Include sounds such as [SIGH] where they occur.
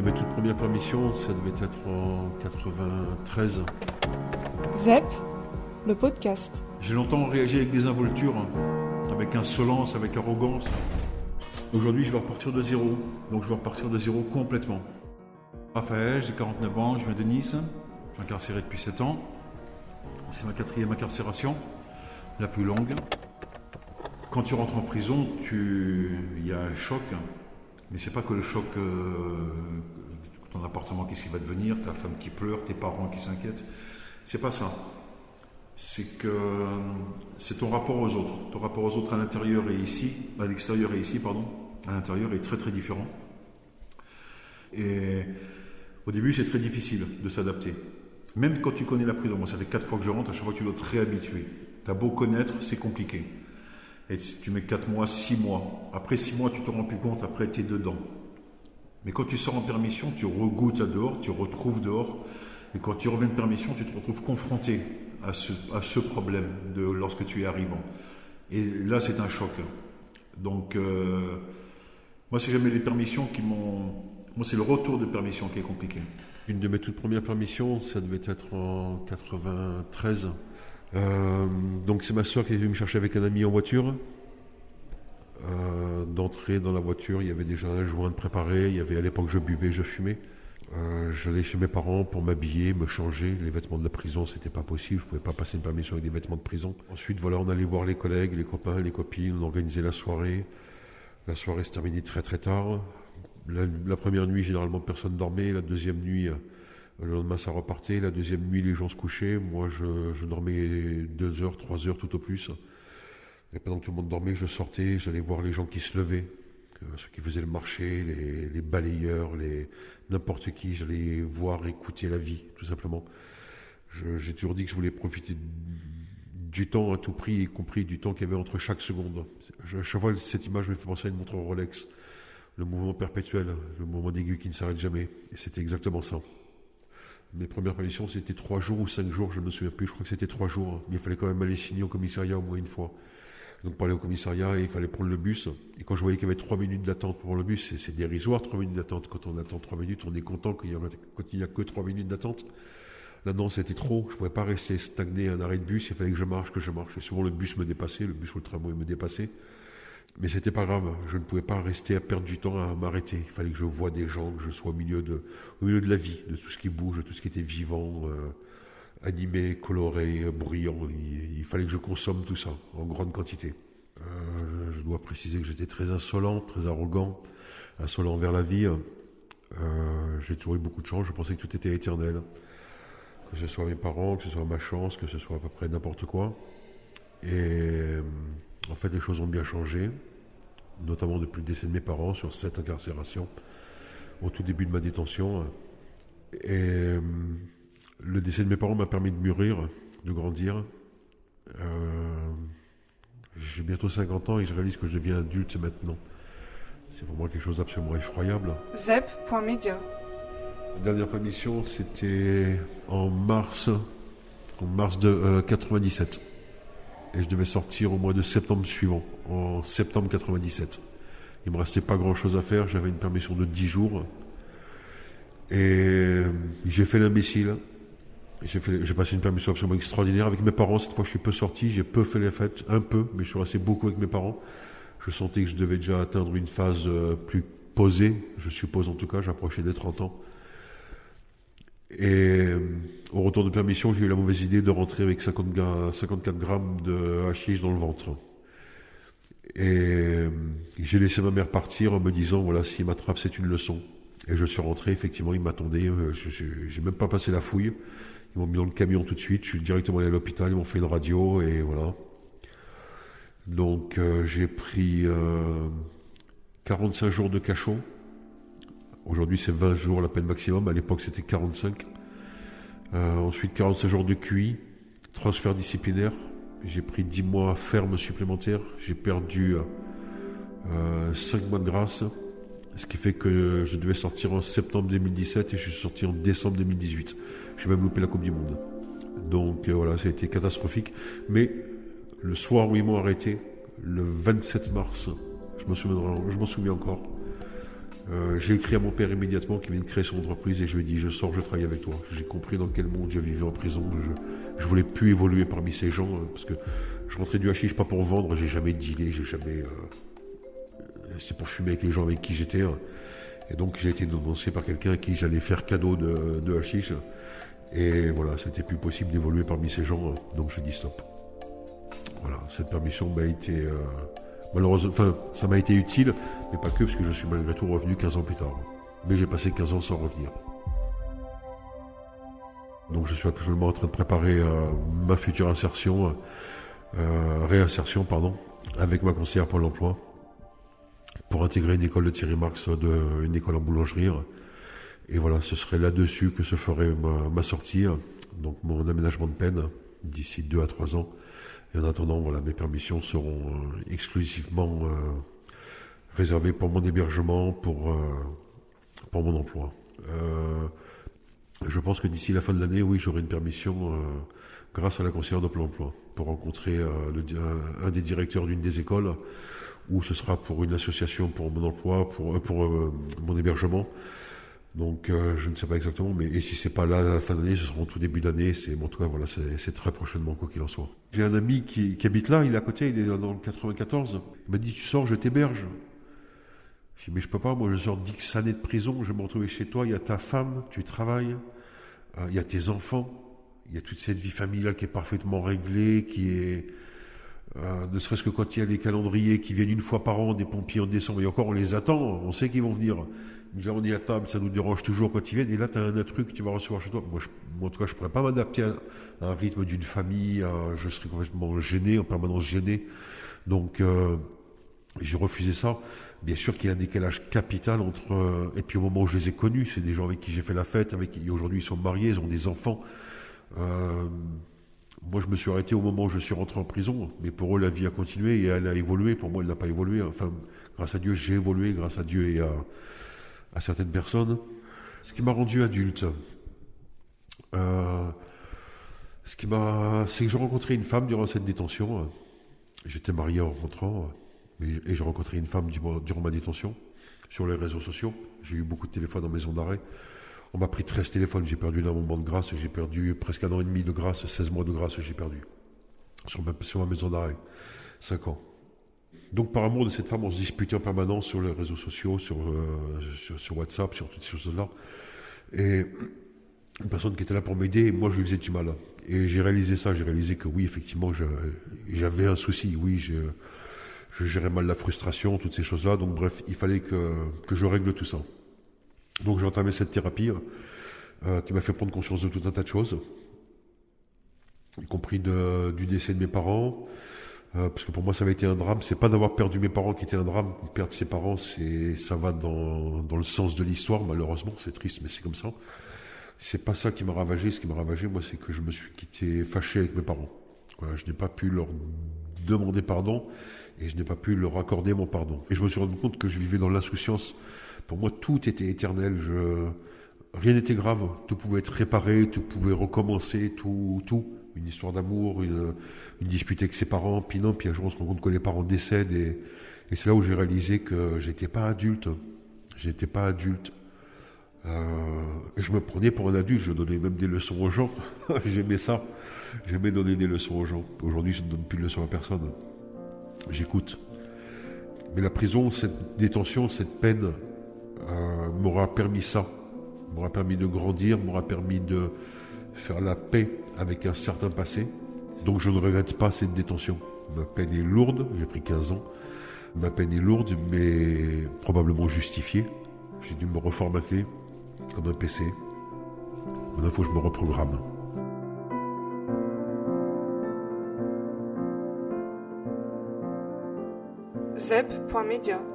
de mes toutes premières permissions, ça devait être en 93. ZEP, le podcast. J'ai longtemps réagi avec désinvolture, avec insolence, avec arrogance. Aujourd'hui, je vais repartir de zéro. Donc, je vais repartir de zéro complètement. Raphaël, j'ai 49 ans, je viens de Nice. Je suis incarcéré depuis 7 ans. C'est ma quatrième incarcération, la plus longue. Quand tu rentres en prison, tu... il y a un choc. Mais c'est pas que le choc, euh, ton appartement, qu'est-ce qui va devenir, ta femme qui pleure, tes parents qui s'inquiètent. C'est pas ça. C'est que c'est ton rapport aux autres. Ton rapport aux autres à l'intérieur et ici, à l'extérieur et ici, pardon, à l'intérieur est très très différent. Et au début, c'est très difficile de s'adapter. Même quand tu connais la prison, moi ça fait quatre fois que je rentre, à chaque fois tu dois te réhabituer. Tu as beau connaître, c'est compliqué. Et tu mets 4 mois, 6 mois. Après 6 mois, tu te rends plus compte, après tu es dedans. Mais quand tu sors en permission, tu regoutes à dehors, tu retrouves dehors. Et quand tu reviens de permission, tu te retrouves confronté à ce, problème de lorsque tu es arrivant. Et là, c'est un choc. Donc, euh, moi, c'est jamais les permissions qui m'ont. Moi, c'est le retour de permission qui est compliqué. Une de mes toutes premières permissions, ça devait être en 93. Euh, donc c'est ma soeur qui est venue me chercher avec un ami en voiture. Euh, D'entrée dans la voiture, il y avait déjà un joint de préparé. Il y avait à l'époque je buvais, je fumais. Euh, J'allais chez mes parents pour m'habiller, me changer. Les vêtements de la prison, c'était pas possible. Je pouvais pas passer une permission avec des vêtements de prison. Ensuite, voilà, on allait voir les collègues, les copains, les copines. On organisait la soirée. La soirée se terminait très très tard. La, la première nuit, généralement, personne dormait. La deuxième nuit, le lendemain, ça repartait. La deuxième nuit, les gens se couchaient. Moi, je, dormais deux heures, trois heures tout au plus. Et pendant que tout le monde dormait, je sortais, j'allais voir les gens qui se levaient, euh, ceux qui faisaient le marché, les, balayeurs, les n'importe qui. J'allais voir, écouter la vie, tout simplement. J'ai toujours dit que je voulais profiter du temps à tout prix, y compris du temps qu'il y avait entre chaque seconde. Je, chaque fois, cette image me fait penser à une montre Rolex. Le mouvement perpétuel, le mouvement d'aigu qui ne s'arrête jamais. Et c'était exactement ça. Mes premières permissions, c'était trois jours ou cinq jours, je ne me souviens plus, je crois que c'était trois jours. Mais il fallait quand même aller signer au commissariat au moins une fois. Donc pour aller au commissariat, il fallait prendre le bus. Et quand je voyais qu'il y avait trois minutes d'attente pour le bus, c'est- dérisoire trois minutes d'attente. Quand on attend trois minutes, on est content qu'il n'y a que trois minutes d'attente. Là, non, c'était trop. Je ne pouvais pas rester stagné à un arrêt de bus. Il fallait que je marche, que je marche. Et souvent, le bus me dépassait, le bus ou le tramway me dépassait. Mais c'était pas grave. Je ne pouvais pas rester à perdre du temps à m'arrêter. Il fallait que je voie des gens, que je sois au milieu de, au milieu de la vie, de tout ce qui bouge, de tout ce qui était vivant, euh, animé, coloré, bruyant. Il, fallait que je consomme tout ça en grande quantité. Euh, je dois préciser que j'étais très insolent, très arrogant, insolent envers la vie. Euh, J'ai toujours eu beaucoup de chance. Je pensais que tout était éternel. Que ce soit mes parents, que ce soit ma chance, que ce soit à peu près n'importe quoi. Et en fait, les choses ont bien changé, notamment depuis le décès de mes parents sur cette incarcération, au tout début de ma détention. Et euh, le décès de mes parents m'a permis de mûrir, de grandir. Euh, J'ai bientôt 50 ans et je réalise que je deviens adulte maintenant. C'est pour moi quelque chose d'absolument effroyable. ZEP.media. La dernière permission, c'était en mars, en mars de euh, 97. Et je devais sortir au mois de septembre suivant, en septembre 97. Il me restait pas grand chose à faire, j'avais une permission de 10 jours. Et euh, j'ai fait l'imbécile. J'ai passé une permission absolument extraordinaire avec mes parents. Cette fois, je suis peu sorti, j'ai peu fait les fêtes, un peu, mais je suis resté beaucoup avec mes parents. Je sentais que je devais déjà atteindre une phase euh, plus posée, je suppose en tout cas, j'approchais des 30 ans. Et euh, au retour de permission, j'ai eu la mauvaise idée de rentrer avec 50 gra- 54 grammes de hashish dans le ventre. Et euh, j'ai laissé ma mère partir en me disant, voilà, s'il m'attrape, c'est une leçon. Et je suis rentré, effectivement, il m'attendait, euh, j'ai même pas passé la fouille. Ils m'ont mis dans le camion tout de suite, je suis directement allé à l'hôpital, ils m'ont fait une radio, et voilà. Donc euh, j'ai pris euh, 45 jours de cachot. Aujourd'hui c'est 20 jours la peine maximum, à l'époque c'était 45. Euh, ensuite 45 jours de QI, transfert disciplinaire. J'ai pris 10 mois ferme supplémentaires. J'ai perdu euh, 5 mois de grâce. Ce qui fait que je devais sortir en septembre 2017 et je suis sorti en décembre 2018. J'ai même loupé la Coupe du Monde. Donc euh, voilà, ça a été catastrophique. Mais le soir où ils m'ont arrêté, le 27 mars, je m'en souviens encore. Euh, j'ai écrit à mon père immédiatement qui vient de créer son entreprise et je lui ai dit je sors, je travaille avec toi. J'ai compris dans quel monde je vivais en prison. Je, je voulais plus évoluer parmi ces gens euh, parce que je rentrais du hashish pas pour vendre, j'ai jamais dealé, j'ai jamais. Euh, c'est pour fumer avec les gens avec qui j'étais. Hein. Et donc j'ai été dénoncé par quelqu'un à qui j'allais faire cadeau de, de hashish. Et voilà, c'était plus possible d'évoluer parmi ces gens, hein. donc j'ai dit stop. Voilà, cette permission m'a été malheureusement, enfin, ça m'a été utile, mais pas que, parce que je suis malgré tout revenu 15 ans plus tard. Mais j'ai passé 15 ans sans revenir. Donc je suis actuellement en train de préparer euh, ma future insertion, euh, réinsertion, pardon, avec ma conseillère pour l'emploi, pour intégrer une école de Thierry Marx, de, une école en boulangerie. Et voilà, ce serait là-dessus que se ferait ma, sortie, donc mon aménagement de peine d'ici deux à trois ans. Et en attendant, voilà, mes permissions seront euh, exclusivement euh, réservées pour mon hébergement, pour, euh, pour mon emploi. je pense que d'ici la fin de l'année, oui, j'aurai une permission grâce à la conseillère de plein emploi pour rencontrer un, des directeurs d'une des écoles ou ce sera pour une association pour mon emploi, pour, pour mon hébergement. Donc euh, je ne sais pas exactement, mais et si c'est pas là à la fin d'année, ce sera en tout début d'année. C'est tout cas voilà, c'est très prochainement quoi qu'il en soit. J'ai un ami qui, habite là, il est à côté, il est dans le 94. Il m'a dit tu sors, je t'héberge. Je dit mais je peux pas, moi je sors 10 années de prison, je vais me retrouver chez toi, il y a ta femme, tu travailles, euh, il y a tes enfants, il y a toute cette vie familiale qui est parfaitement réglée, qui est euh, ne serait-ce que quand il y a les calendriers qui viennent une fois par an, des pompiers en décembre, et encore on les attend, on sait qu'ils vont venir. À table, ça nous dérange toujours quand ils viennent. Et là, tu as un, truc que tu vas recevoir chez toi. Moi, en tout cas, je ne pourrais pas m'adapter à, un rythme d'une famille. je serais complètement gêné, en permanence gêné. Donc, euh, j'ai refusé ça. Bien sûr qu'il y a un décalage capital entre. Euh, et puis, au moment où je les ai connus, c'est des gens avec qui j'ai fait la fête, avec qui aujourd'hui ils sont mariés, ils ont des enfants. Euh, moi, je me suis arrêté au moment où je suis rentré en prison. Mais pour eux, la vie a continué et elle a évolué. Pour moi, elle n'a pas évolué. Enfin, grâce à Dieu, j'ai évolué. Grâce à Dieu et à à certaines personnes. Ce qui m'a rendu adulte, euh, ce qui m'a, c'est que j'ai rencontré une femme durant cette détention. J'étais marié en rentrant, et j'ai rencontré une femme durant ma détention sur les réseaux sociaux. J'ai eu beaucoup de téléphones en maison d'arrêt. On m'a pris 13 téléphones, j'ai perdu un moment de grâce, j'ai perdu presque un an et demi de grâce, 16 mois de grâce, j'ai perdu sur ma, sur ma maison d'arrêt. 5 ans. Donc par amour de cette femme, on se disputait en permanence sur les réseaux sociaux, sur, euh, sur, WhatsApp, sur toutes ces choses-là. Et une personne qui était là pour m'aider, moi je lui faisais du mal. Et j'ai réalisé ça, j'ai réalisé que oui, effectivement, j'avais un souci, oui, je, je, gérais mal la frustration, toutes ces choses-là. Donc bref, il fallait que, que je règle tout ça. Donc j'ai entamé cette thérapie euh, qui m'a fait prendre conscience de tout un tas de choses, y compris du décès de mes parents, euh, parce que pour moi ça avait été un drame. C'est pas d'avoir perdu mes parents qui était un drame. Perdre ses parents, c'est ça va dans, dans le sens de l'histoire. Malheureusement, c'est triste, mais c'est comme ça. C'est pas ça qui m'a ravagé. Ce qui m'a ravagé, moi, c'est que je me suis quitté fâché avec mes parents. Je n'ai pas pu leur demander pardon et je n'ai pas pu leur accorder mon pardon. Et je me suis rendu compte que je vivais dans l'insouciance. Pour moi, tout était éternel. Je... Rien n'était grave. Tout pouvait être réparé, tout pouvait recommencer, tout, tout. Une histoire d'amour, une, dispute avec ses parents, puis non, puis un jour on se rend compte que les parents décèdent et, c'est là où j'ai réalisé que j'étais pas adulte. J'étais pas adulte. Euh, et je me prenais pour un adulte, je donnais même des leçons aux gens. [LAUGHS] J'aimais ça. J'aimais donner des leçons aux gens. Aujourd'hui, je ne donne plus de leçons à personne. J'écoute. Mais la prison, cette détention, cette peine, euh, m'aura permis ça. M'aura permis de grandir, m'aura permis de faire la paix avec un certain passé. Donc je ne regrette pas cette détention. Ma peine est lourde, j'ai pris 15 ans. Ma peine est lourde, mais probablement justifiée. J'ai dû me reformater comme un PC. Maintenant, il faut que je me reprogramme. zep.media